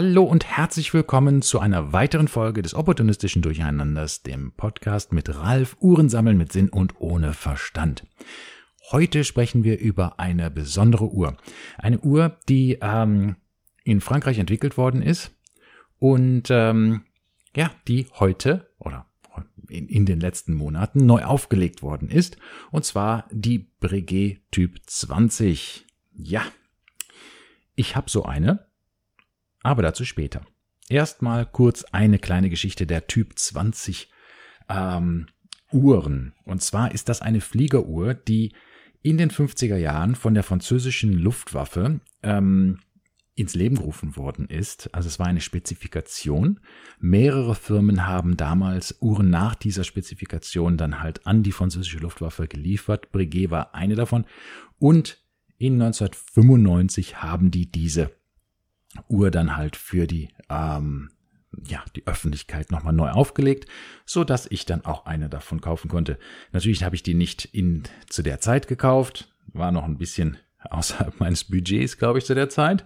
Hallo und herzlich willkommen zu einer weiteren Folge des opportunistischen Durcheinanders, dem Podcast mit Ralf Uhrensammeln mit Sinn und ohne Verstand. Heute sprechen wir über eine besondere Uhr. Eine Uhr, die ähm, in Frankreich entwickelt worden ist und ähm, ja, die heute oder in, in den letzten Monaten neu aufgelegt worden ist. Und zwar die Breguet Typ 20. Ja, ich habe so eine aber dazu später. Erstmal kurz eine kleine Geschichte der Typ 20 ähm, Uhren. Und zwar ist das eine Fliegeruhr, die in den 50er Jahren von der französischen Luftwaffe ähm, ins Leben gerufen worden ist. Also es war eine Spezifikation. Mehrere Firmen haben damals Uhren nach dieser Spezifikation dann halt an die französische Luftwaffe geliefert. Breguet war eine davon. Und in 1995 haben die diese Uhr dann halt für die ähm, ja, die Öffentlichkeit nochmal neu aufgelegt, so dass ich dann auch eine davon kaufen konnte. Natürlich habe ich die nicht in, zu der Zeit gekauft, war noch ein bisschen außerhalb meines Budgets, glaube ich, zu der Zeit.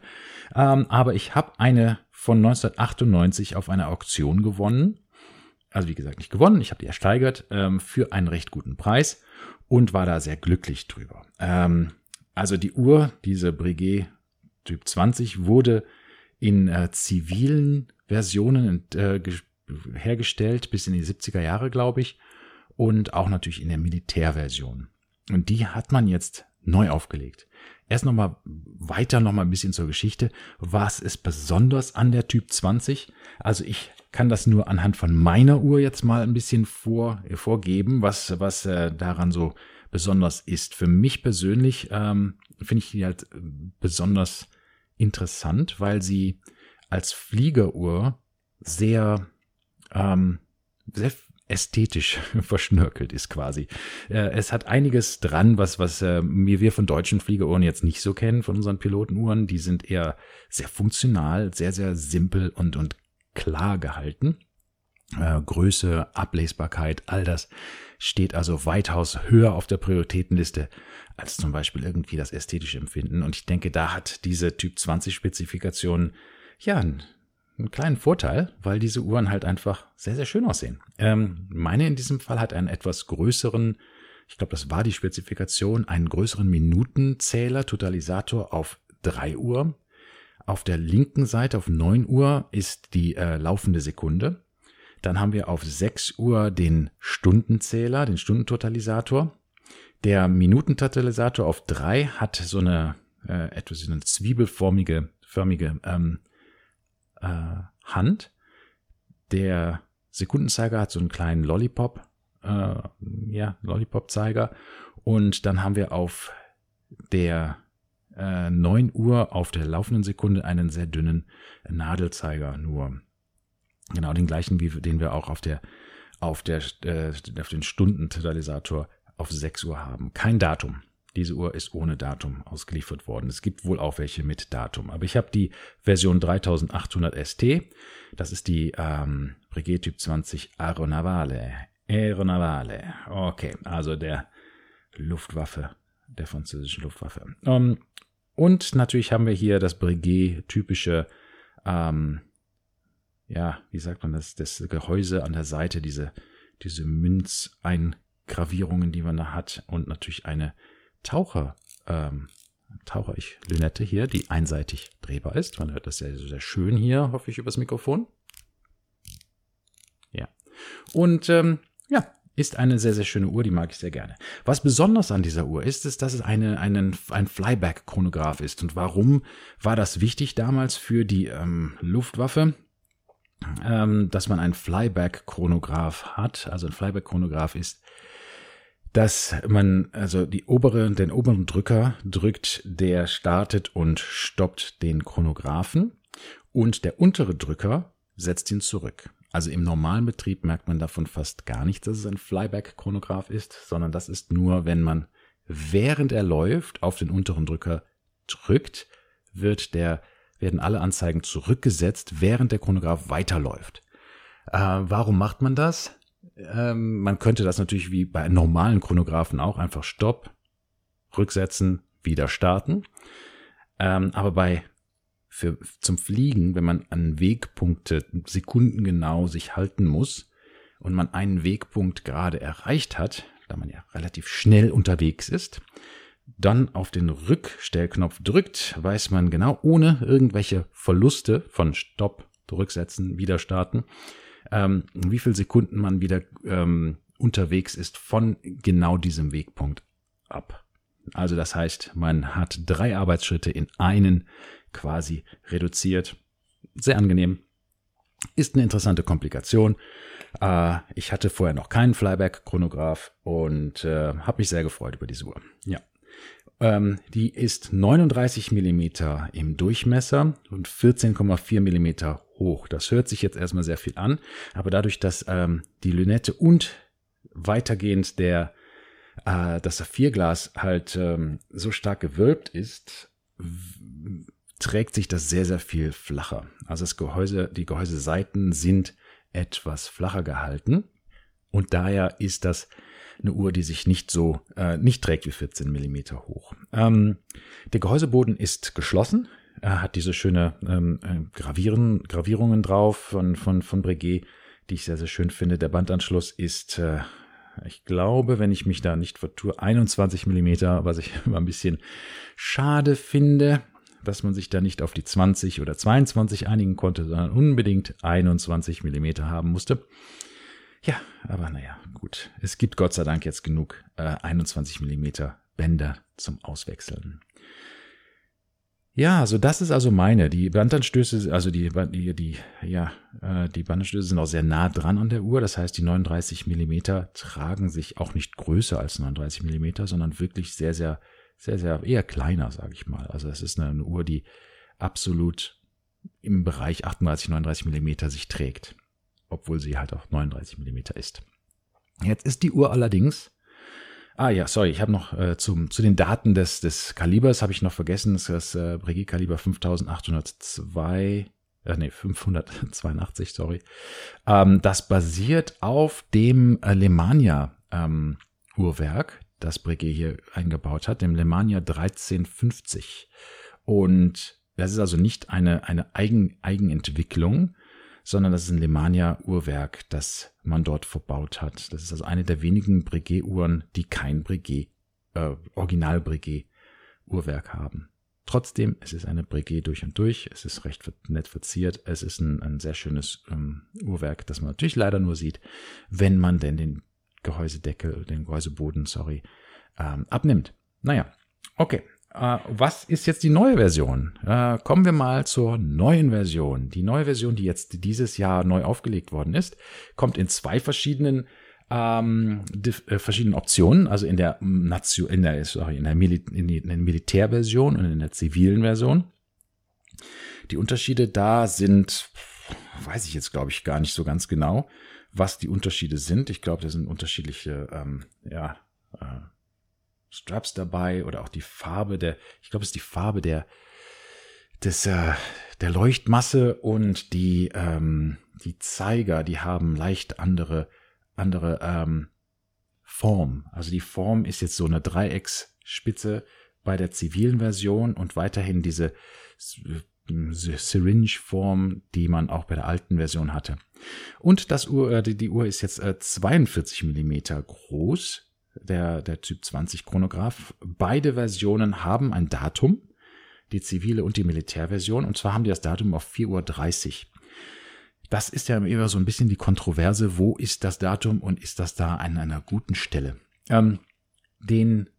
Ähm, aber ich habe eine von 1998 auf einer Auktion gewonnen. Also wie gesagt, nicht gewonnen, ich habe die ersteigert ähm, für einen recht guten Preis und war da sehr glücklich drüber. Ähm, also die Uhr, diese Breguet Typ 20 wurde in äh, zivilen Versionen äh, hergestellt bis in die 70er Jahre, glaube ich, und auch natürlich in der Militärversion. Und die hat man jetzt neu aufgelegt. Erst nochmal weiter nochmal ein bisschen zur Geschichte. Was ist besonders an der Typ 20? Also ich kann das nur anhand von meiner Uhr jetzt mal ein bisschen vor, vorgeben, was, was äh, daran so besonders ist. Für mich persönlich ähm, finde ich die halt besonders interessant, weil sie als Fliegeruhr sehr, ähm, sehr ästhetisch verschnörkelt ist quasi. Äh, es hat einiges dran, was, was äh, wir von deutschen Fliegeruhren jetzt nicht so kennen, von unseren Pilotenuhren. Die sind eher sehr funktional, sehr, sehr simpel und, und klar gehalten. Äh, Größe, Ablesbarkeit, all das steht also weitaus höher auf der Prioritätenliste als zum Beispiel irgendwie das ästhetische Empfinden. Und ich denke, da hat diese Typ 20 Spezifikation ja einen, einen kleinen Vorteil, weil diese Uhren halt einfach sehr, sehr schön aussehen. Ähm, meine in diesem Fall hat einen etwas größeren, ich glaube, das war die Spezifikation, einen größeren Minutenzähler, Totalisator auf 3 Uhr. Auf der linken Seite auf 9 Uhr ist die äh, laufende Sekunde. Dann haben wir auf 6 Uhr den Stundenzähler, den Stundentotalisator. Der Minutentotalisator auf 3 hat so eine äh, etwas eine zwiebelförmige förmige, ähm, äh, Hand. Der Sekundenzeiger hat so einen kleinen Lollipop, äh, ja, Lollipop-Zeiger. Und dann haben wir auf der äh, 9 Uhr auf der laufenden Sekunde einen sehr dünnen Nadelzeiger nur. Genau den gleichen, wie den wir auch auf der auf der äh, auf den Stundentotalisator auf 6 Uhr haben. Kein Datum. Diese Uhr ist ohne Datum ausgeliefert worden. Es gibt wohl auch welche mit Datum. Aber ich habe die Version 3800 ST. Das ist die ähm, Breguet Typ 20 Aeronavale. Aeronavale. Okay, also der Luftwaffe, der französischen Luftwaffe. Um, ähm, und natürlich haben wir hier das Breguet typische ähm, ja, wie sagt man das, das Gehäuse an der Seite, diese, diese Münzeingravierungen, die man da hat und natürlich eine Taucher, ähm, Taucher ich Lünette hier, die einseitig drehbar ist. Man hört das sehr, sehr schön hier, hoffe ich, übers Mikrofon. Ja. Und ähm, ja, ist eine sehr, sehr schöne Uhr, die mag ich sehr gerne. Was besonders an dieser Uhr ist, ist, dass es eine, einen, ein Flyback-Chronograph ist. Und warum war das wichtig damals für die ähm, Luftwaffe? Ähm, dass man ein Flyback-Chronograph hat. Also ein Flyback-Chronograph ist, dass man also die obere, den oberen Drücker drückt, der startet und stoppt den Chronographen und der untere Drücker setzt ihn zurück. Also im normalen Betrieb merkt man davon fast gar nichts, dass es ein Flyback-Chronograph ist, sondern das ist nur, wenn man während er läuft auf den unteren Drücker drückt, wird der werden alle Anzeigen zurückgesetzt, während der Chronograph weiterläuft. Äh, warum macht man das? Ähm, man könnte das natürlich wie bei normalen Chronographen auch einfach Stopp, rücksetzen, wieder starten. Ähm, aber bei für, zum Fliegen, wenn man an Wegpunkte sekundengenau sich halten muss und man einen Wegpunkt gerade erreicht hat, da man ja relativ schnell unterwegs ist, dann auf den Rückstellknopf drückt, weiß man genau, ohne irgendwelche Verluste von Stopp, Zurücksetzen, wieder starten, ähm, wie viele Sekunden man wieder ähm, unterwegs ist von genau diesem Wegpunkt ab. Also das heißt, man hat drei Arbeitsschritte in einen quasi reduziert. Sehr angenehm. Ist eine interessante Komplikation. Äh, ich hatte vorher noch keinen Flyback-Chronograph und äh, habe mich sehr gefreut über diese Uhr. Ja. Ähm, die ist 39 Millimeter im Durchmesser und 14,4 Millimeter hoch. Das hört sich jetzt erstmal sehr viel an, aber dadurch, dass ähm, die Lünette und weitergehend der äh, das Saphirglas halt ähm, so stark gewölbt ist, trägt sich das sehr, sehr viel flacher. Also das Gehäuse, die Gehäuseseiten sind etwas flacher gehalten und daher ist das eine Uhr, die sich nicht so, äh, nicht trägt wie 14 Millimeter hoch. Ähm, der Gehäuseboden ist geschlossen. Er hat diese schöne ähm, äh, Gravieren, Gravierungen drauf von, von, von Breguet, die ich sehr, sehr schön finde. Der Bandanschluss ist, äh, ich glaube, wenn ich mich da nicht vertue, 21 Millimeter, was ich immer ein bisschen schade finde, dass man sich da nicht auf die 20 oder 22 einigen konnte, sondern unbedingt 21 Millimeter haben musste. Ja, aber naja, gut. Es gibt Gott sei Dank jetzt genug äh, 21 Millimeter Bänder zum Auswechseln. Ja, also das ist also meine. Die Bandanstöße, also die, die, die, ja, äh, die Bandanstöße sind auch sehr nah dran an der Uhr. Das heißt, die 39 Millimeter tragen sich auch nicht größer als 39 Millimeter, sondern wirklich sehr, sehr, sehr, sehr eher kleiner, sage ich mal. Also es ist eine, eine Uhr, die absolut im Bereich 38, 39 Millimeter sich trägt obwohl sie halt auch 39 mm ist. Jetzt ist die Uhr allerdings Ah ja, sorry, ich habe noch äh, zum, zu den Daten des, des Kalibers habe ich noch vergessen, das ist das äh, Breguet Kaliber 5802, äh, nee, 582, sorry. Ähm, das basiert auf dem äh, Lemania ähm, Uhrwerk, das Breguet hier eingebaut hat, dem Lemania 1350. Und das ist also nicht eine, eine Eigen, Eigenentwicklung, sondern das ist ein Lemania-Uhrwerk, das man dort verbaut hat. Das ist also eine der wenigen Breguet-Uhren, die kein Breguet, äh, Original-Breguet-Uhrwerk haben. Trotzdem, es ist eine Breguet durch und durch, es ist recht nett verziert, es ist ein, ein sehr schönes ähm, Uhrwerk, das man natürlich leider nur sieht, wenn man denn den Gehäusedeckel, den Gehäuseboden, sorry, ähm, abnimmt. Naja, okay, äh, was ist jetzt die neue Version? Äh, kommen wir mal zur neuen Version. Die neue Version, die jetzt dieses Jahr neu aufgelegt worden ist, kommt in zwei verschiedenen ähm, äh, verschiedenen Optionen, also in der Nation, in der, sorry, in der, Mil in, der Militärversion und in der zivilen Version. Die Unterschiede da sind, weiß ich jetzt glaube ich gar nicht so ganz genau, was die Unterschiede sind. Ich glaube, das sind unterschiedliche, ähm, ja, äh, Straps dabei oder auch die Farbe der, ich glaube, es ist die Farbe der, des, äh, der Leuchtmasse und die, ähm, die Zeiger, die haben leicht andere, andere ähm, Form. Also die Form ist jetzt so eine Dreiecksspitze bei der zivilen Version und weiterhin diese Syringe-Form, die man auch bei der alten Version hatte. Und das Uhr, äh, die, Uhr ist jetzt äh, 42 Millimeter groß der, der Typ 20 Chronograph. Beide Versionen haben ein Datum, die zivile und die Militärversion, und zwar haben die das Datum auf 4.30 Uhr. Das ist ja immer so ein bisschen die Kontroverse, wo ist das Datum und ist das da an einer guten Stelle? Ähm, den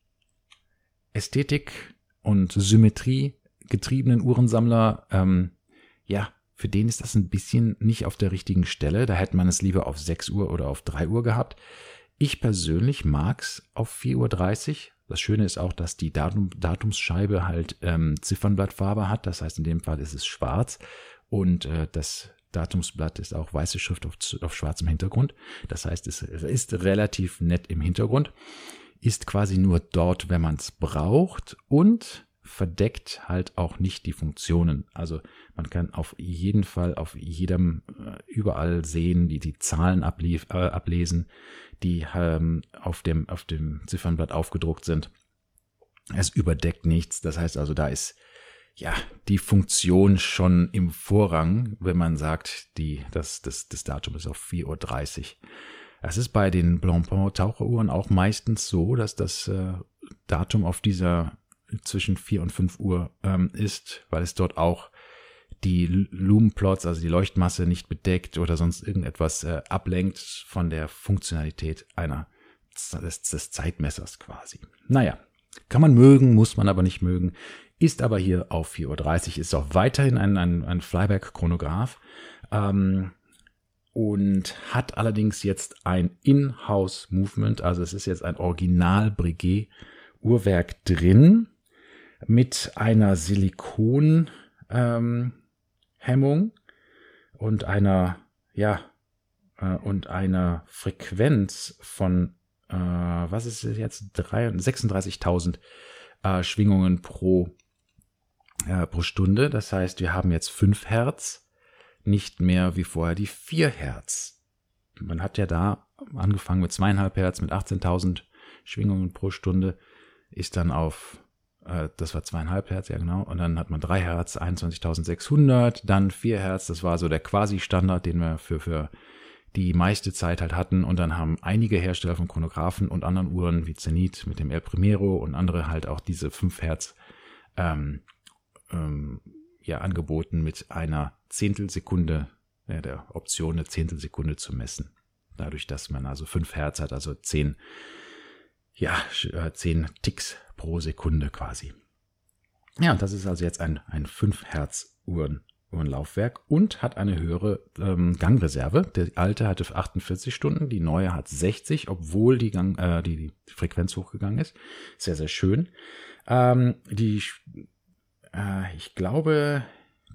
Ästhetik und Symmetrie getriebenen Uhrensammler, ähm, ja, für den ist das ein bisschen nicht auf der richtigen Stelle. Da hätte man es lieber auf 6 Uhr oder auf 3 Uhr gehabt. Ich persönlich mag's auf 4.30 Uhr. Das Schöne ist auch, dass die Datum, Datumsscheibe halt ähm, Ziffernblattfarbe hat. Das heißt, in dem Fall ist es schwarz und äh, das Datumsblatt ist auch weiße Schrift auf, auf schwarzem Hintergrund. Das heißt, es ist relativ nett im Hintergrund, ist quasi nur dort, wenn man es braucht und verdeckt halt auch nicht die Funktionen. Also man kann auf jeden Fall auf jedem äh, überall sehen, die die Zahlen ablief, äh, ablesen, die ähm, auf dem auf dem Ziffernblatt aufgedruckt sind. Es überdeckt nichts. Das heißt also, da ist ja, die Funktion schon im Vorrang, wenn man sagt, die, das, das, das Datum ist auf 4.30 Uhr. Es ist bei den Blancpain Taucheruhren auch meistens so, dass das äh, Datum auf dieser zwischen 4 und 5 Uhr ähm, ist, weil es dort auch die Lumenplots, also die Leuchtmasse nicht bedeckt oder sonst irgendetwas äh, ablenkt von der Funktionalität einer des, des Zeitmessers quasi. Naja, kann man mögen, muss man aber nicht mögen, ist aber hier auf 4.30 Uhr, ist auch weiterhin ein, ein, ein Flyback-Chronograph. Ähm, und hat allerdings jetzt ein In-House-Movement, also es ist jetzt ein Original-Breguet-Uhrwerk drin mit einer Silikon ähm, und einer ja äh, und einer Frequenz von äh, was ist es jetzt 36.000 äh, Schwingungen pro äh, pro Stunde. Das heißt, wir haben jetzt 5 Hertz nicht mehr wie vorher die 4 Hertz. Man hat ja da angefangen mit zweieinhalb Hertz, mit 18.000 Schwingungen pro Stunde, ist dann auf, äh, das war zweieinhalb Hertz, ja genau, und dann hat man 3 Hertz, 21.600, dann 4 Hertz, das war so der Quasi-Standard, den wir für, für die meiste Zeit halt hatten. Und dann haben einige Hersteller von Chronographen und anderen Uhren wie Zenit mit dem El Primero und andere halt auch diese 5 Hertz ähm, ähm, ja angeboten mit einer Zehntelsekunde, ja, der Option eine Zehntelsekunde zu messen. Dadurch, dass man also fünf Hertz hat, also zehn, ja, äh, zehn Ticks pro Sekunde quasi. Ja, und das ist also jetzt ein, ein 5 Hertz Uhren, Uhrenlaufwerk und hat eine höhere ähm, Gangreserve. Der alte hatte 48 Stunden, die neue hat 60, obwohl die, Gang, äh, die, die Frequenz hochgegangen ist. Sehr, sehr schön. Ähm, die äh, ich glaube,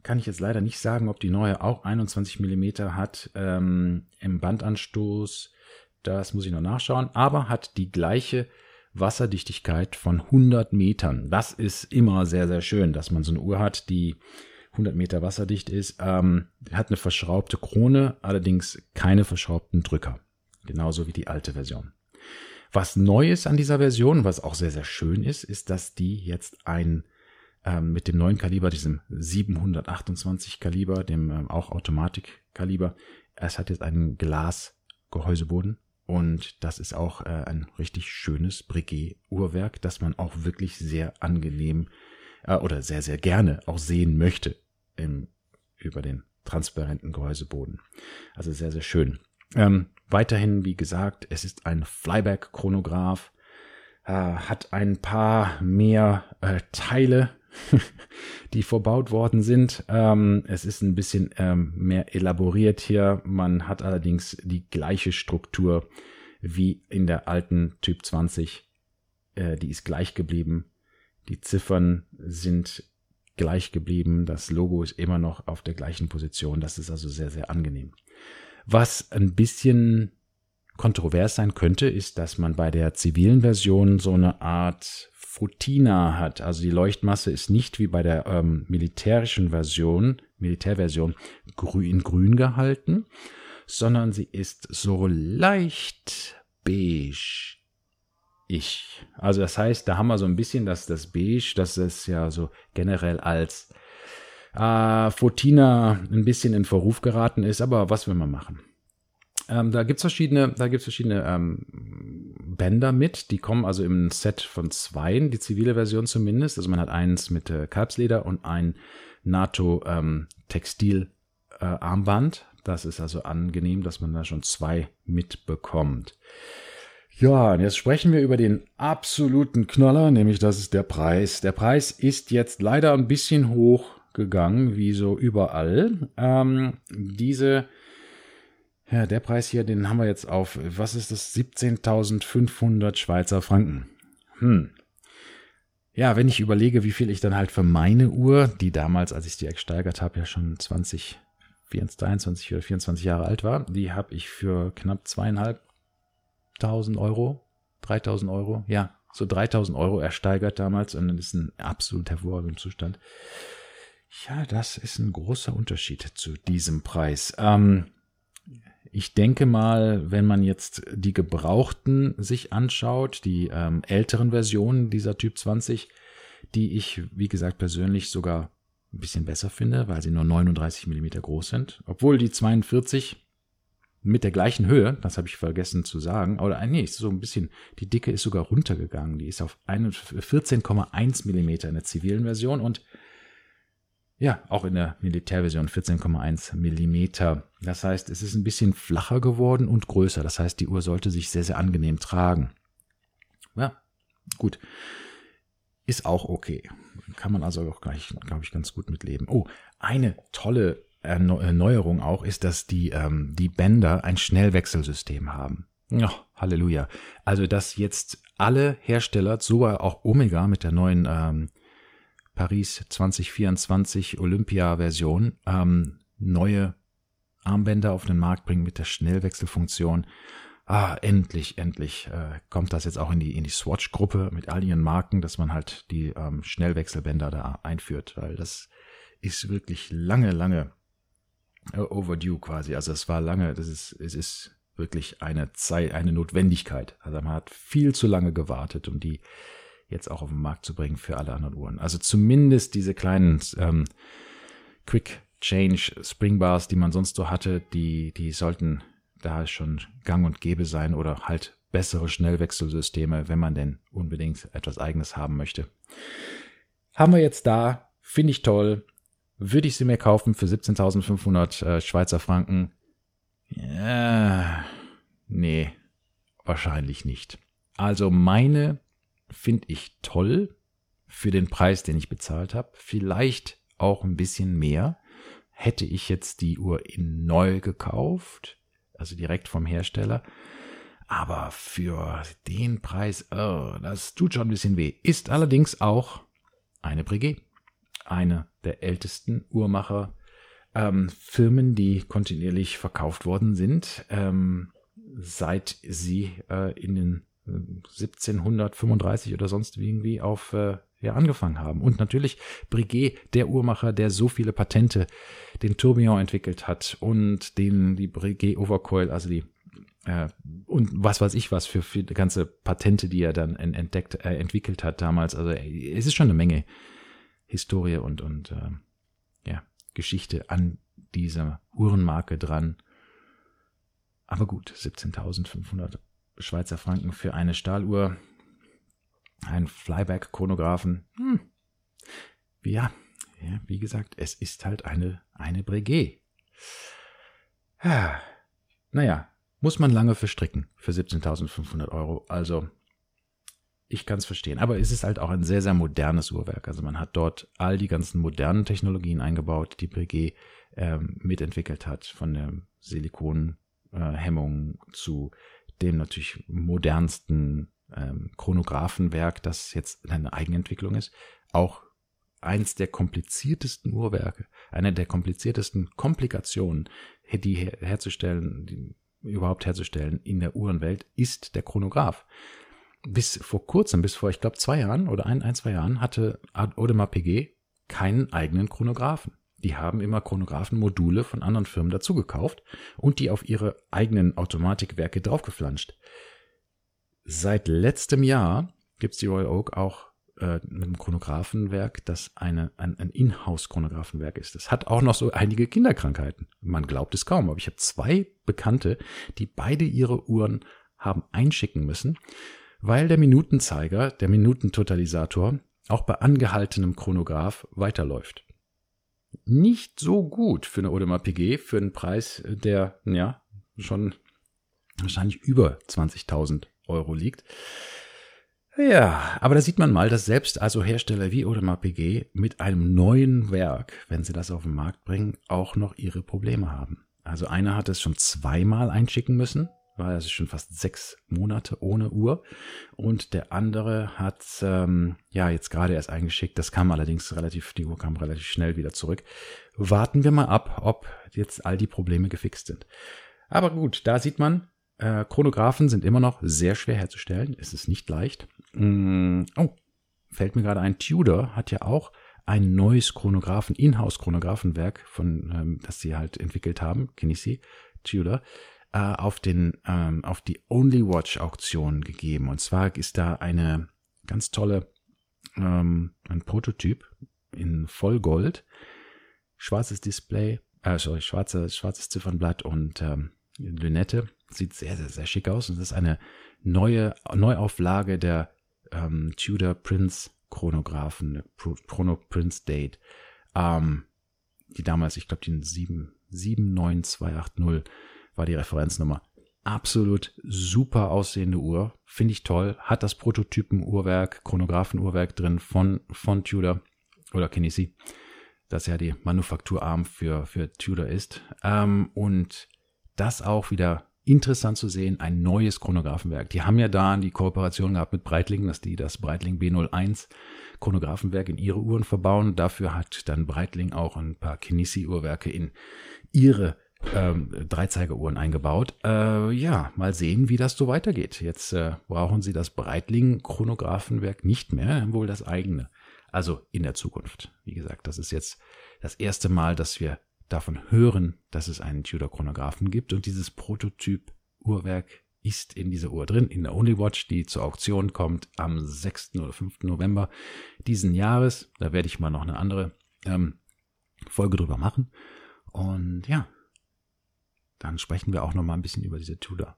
kann ich jetzt leider nicht sagen, ob die neue auch 21 mm hat ähm, im Bandanstoß. Das muss ich noch nachschauen. Aber hat die gleiche Wasserdichtigkeit von 100 Metern. Das ist immer sehr, sehr schön, dass man so eine Uhr hat, die 100 Meter wasserdicht ist. Ähm, hat eine verschraubte Krone, allerdings keine verschraubten Drücker. Genauso wie die alte Version. Was neu ist an dieser Version, was auch sehr, sehr schön ist, ist, dass die jetzt ein ähm, mit dem neuen Kaliber, diesem 728 Kaliber, dem ähm, auch Automatikkaliber. Es hat jetzt einen Glasgehäuseboden und das ist auch äh, ein richtig schönes Breguet-Uhrwerk, das man auch wirklich sehr angenehm äh, oder sehr, sehr gerne auch sehen möchte im, über den transparenten Gehäuseboden. Also sehr, sehr schön. Ähm, weiterhin, wie gesagt, es ist ein Flyback-Chronograph, äh, hat ein paar mehr äh, Teile die verbaut worden sind. Ähm, es ist ein bisschen ähm, mehr elaboriert hier. Man hat allerdings die gleiche Struktur wie in der alten Typ 20. Äh, die ist gleich geblieben. Die Ziffern sind gleich geblieben. Das Logo ist immer noch auf der gleichen Position. Das ist also sehr, sehr angenehm. Was ein bisschen kontrovers sein könnte, ist, dass man bei der zivilen Version so eine Art Frutina hat. Also die Leuchtmasse ist nicht wie bei der ähm, militärischen Version, Militärversion in grün gehalten, sondern sie ist so leicht beige. Ich. Also das heißt, da haben wir so ein bisschen das, das Beige, das ist ja so generell als äh, Frutina ein bisschen in Verruf geraten ist, aber was will man machen? Ähm, da gibt's verschiedene, da gibt's verschiedene ähm, Bänder mit. Die kommen also im Set von zweien, die zivile Version zumindest. Also man hat eins mit äh, Kalbsleder und ein NATO ähm, äh. Das ist also angenehm, dass man da schon zwei mitbekommt. Ja, und jetzt sprechen wir über den absoluten Knaller, nämlich das ist der Preis. Der Preis ist jetzt leider ein bisschen hoch gegangen, wie so überall. Ähm, diese ja, der Preis hier, den haben wir jetzt auf, was ist das, 17.500 Schweizer Franken. Hm. Ja, wenn ich überlege, wie viel ich dann halt für meine Uhr, die damals, als ich die gesteigert habe, ja schon 20, 23 oder 24 Jahre alt war, die habe ich für knapp zweieinhalbtausend Euro, 3000 Euro, ja, so 3000 Euro ersteigert damals und dann ist ein absolut hervorragender Zustand. Ja, das ist ein großer Unterschied zu diesem Preis. Ähm, ich denke mal, wenn man jetzt die gebrauchten sich anschaut, die ähm, älteren Versionen dieser Typ 20, die ich, wie gesagt, persönlich sogar ein bisschen besser finde, weil sie nur 39 Millimeter groß sind. Obwohl die 42 mit der gleichen Höhe, das habe ich vergessen zu sagen, oder nee, ist so ein bisschen, die Dicke ist sogar runtergegangen. Die ist auf 14,1 Millimeter in der zivilen Version und ja, auch in der Militärversion 14,1 Millimeter. Das heißt, es ist ein bisschen flacher geworden und größer. Das heißt, die Uhr sollte sich sehr, sehr angenehm tragen. Ja, gut. Ist auch okay. Kann man also auch gleich, glaube ich, ganz gut mitleben. Oh, eine tolle Erneuerung auch ist, dass die, ähm, die Bänder ein Schnellwechselsystem haben. Ja, Halleluja. Also, dass jetzt alle Hersteller, sogar auch Omega mit der neuen ähm, Paris 2024 Olympia-Version, ähm, neue Armbänder auf den Markt bringen mit der Schnellwechselfunktion. Ah, endlich, endlich äh, kommt das jetzt auch in die, in die Swatch-Gruppe mit all ihren Marken, dass man halt die ähm, Schnellwechselbänder da einführt, weil das ist wirklich lange, lange äh, overdue quasi. Also es war lange, das ist, es ist wirklich eine Zeit, eine Notwendigkeit. Also man hat viel zu lange gewartet, um die jetzt auch auf den Markt zu bringen für alle anderen Uhren. Also zumindest diese kleinen ähm, Quick Change Springbars, die man sonst so hatte, die, die sollten da schon gang und gäbe sein oder halt bessere Schnellwechselsysteme, wenn man denn unbedingt etwas eigenes haben möchte. Haben wir jetzt da, finde ich toll, würde ich sie mir kaufen für 17.500 äh, Schweizer Franken? Ja, nee, wahrscheinlich nicht. Also meine finde ich toll für den Preis, den ich bezahlt habe. Vielleicht auch ein bisschen mehr. Hätte ich jetzt die Uhr in neu gekauft, also direkt vom Hersteller. Aber für den Preis, oh, das tut schon ein bisschen weh. Ist allerdings auch eine Breguet eine der ältesten Uhrmacher ähm, Firmen, die kontinuierlich verkauft worden sind, ähm, seit sie äh, in den 1735 äh, oder sonst irgendwie auf äh, ja, angefangen haben. Und natürlich Breguet, der Uhrmacher, der so viele Patente, den Tourbillon entwickelt hat und den die Breguet Overcoil, also die äh, und was weiß ich was für, für ganze Patente, die er dann entdeckt, äh, entwickelt hat damals. Also es ist schon eine Menge Historie und, und äh, ja, Geschichte an dieser Uhrenmarke dran. Aber gut, 17.500 Schweizer Franken für eine Stahluhr, ein Flyback-Chronographen. Hm. Ja, ja, wie gesagt, es ist halt eine, eine Breguet. Ja, naja, muss man lange verstricken für 17.500 Euro. Also ich kann es verstehen. Aber es ist halt auch ein sehr, sehr modernes Uhrwerk. Also man hat dort all die ganzen modernen Technologien eingebaut, die BG ähm, mitentwickelt hat, von der Silikonhemmung äh, zu dem natürlich modernsten ähm, Chronographenwerk, das jetzt eine Eigenentwicklung ist. Auch eins der kompliziertesten Uhrwerke, eine der kompliziertesten Komplikationen, die her herzustellen, die überhaupt herzustellen in der Uhrenwelt, ist der Chronograph bis vor kurzem, bis vor, ich glaube, zwei Jahren oder ein, ein, zwei Jahren, hatte Audemars PG keinen eigenen Chronographen. Die haben immer Chronographenmodule von anderen Firmen dazu gekauft und die auf ihre eigenen Automatikwerke draufgeflanscht. Seit letztem Jahr gibt's die Royal Oak auch äh, mit einem Chronographenwerk, das eine, ein, ein Inhouse-Chronographenwerk ist. Das hat auch noch so einige Kinderkrankheiten. Man glaubt es kaum, aber ich habe zwei Bekannte, die beide ihre Uhren haben einschicken müssen, weil der Minutenzeiger, der Minutentotalisator, auch bei angehaltenem Chronograph weiterläuft. Nicht so gut für eine Audemars PG, für einen Preis, der, ja, schon wahrscheinlich über 20.000 Euro liegt. Ja, aber da sieht man mal, dass selbst also Hersteller wie Audemars PG mit einem neuen Werk, wenn sie das auf den Markt bringen, auch noch ihre Probleme haben. Also einer hat es schon zweimal einschicken müssen, war also schon fast sechs Monate ohne Uhr. Und der andere hat ähm, ja jetzt gerade erst eingeschickt. Das kam allerdings relativ, die Uhr kam relativ schnell wieder zurück. Warten wir mal ab, ob jetzt all die Probleme gefixt sind. Aber gut, da sieht man, äh, Chronographen sind immer noch sehr schwer herzustellen. Es ist nicht leicht. Mm, oh, fällt mir gerade ein, Tudor hat ja auch ein neues Chronographen, Inhouse-Chronographenwerk, von ähm, das sie halt entwickelt haben, kenne ich sie, Tudor äh, auf, den, ähm, auf die Only Watch Auktion gegeben. Und zwar ist da eine ganz tolle ähm, ein Prototyp in Vollgold, schwarzes Display, äh, sorry, schwarze, schwarzes Ziffernblatt und ähm, Lünette. Sieht sehr, sehr, sehr schick aus. Und das ist eine neue Neuauflage der ähm, Tudor Prince Chronographen, Chrono Prince Date. Ähm, die damals, ich glaube, die 7, 79280 war die Referenznummer. Absolut super aussehende Uhr. Finde ich toll. Hat das Prototypen-Uhrwerk, Chronographen-Uhrwerk drin von, von Tudor oder Kinesi, das ja die Manufakturarm für, für Tudor ist. Ähm, und das auch wieder interessant zu sehen, ein neues Chronographenwerk. Die haben ja da die Kooperation gehabt mit Breitling, dass die das Breitling B01 Chronographenwerk in ihre Uhren verbauen. Dafür hat dann Breitling auch ein paar Kinesi-Uhrwerke in ihre ähm, Dreizeigeruhren eingebaut. Äh, ja, mal sehen, wie das so weitergeht. Jetzt äh, brauchen sie das Breitling-Chronographenwerk nicht mehr, wohl das eigene. Also in der Zukunft. Wie gesagt, das ist jetzt das erste Mal, dass wir davon hören, dass es einen Tudor-Chronographen gibt und dieses Prototyp-Uhrwerk ist in dieser Uhr drin, in der Only Watch, die zur Auktion kommt am 6. oder 5. November diesen Jahres. Da werde ich mal noch eine andere ähm, Folge drüber machen. Und ja, dann sprechen wir auch noch mal ein bisschen über diese Tudor.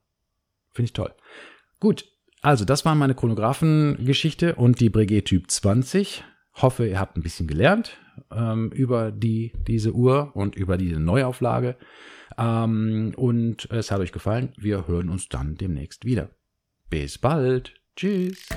Finde ich toll. Gut, also das war meine Chronographen-Geschichte und die Breguet Typ 20. Hoffe, ihr habt ein bisschen gelernt ähm, über die, diese Uhr und über diese Neuauflage. Ähm, und es hat euch gefallen. Wir hören uns dann demnächst wieder. Bis bald. Tschüss.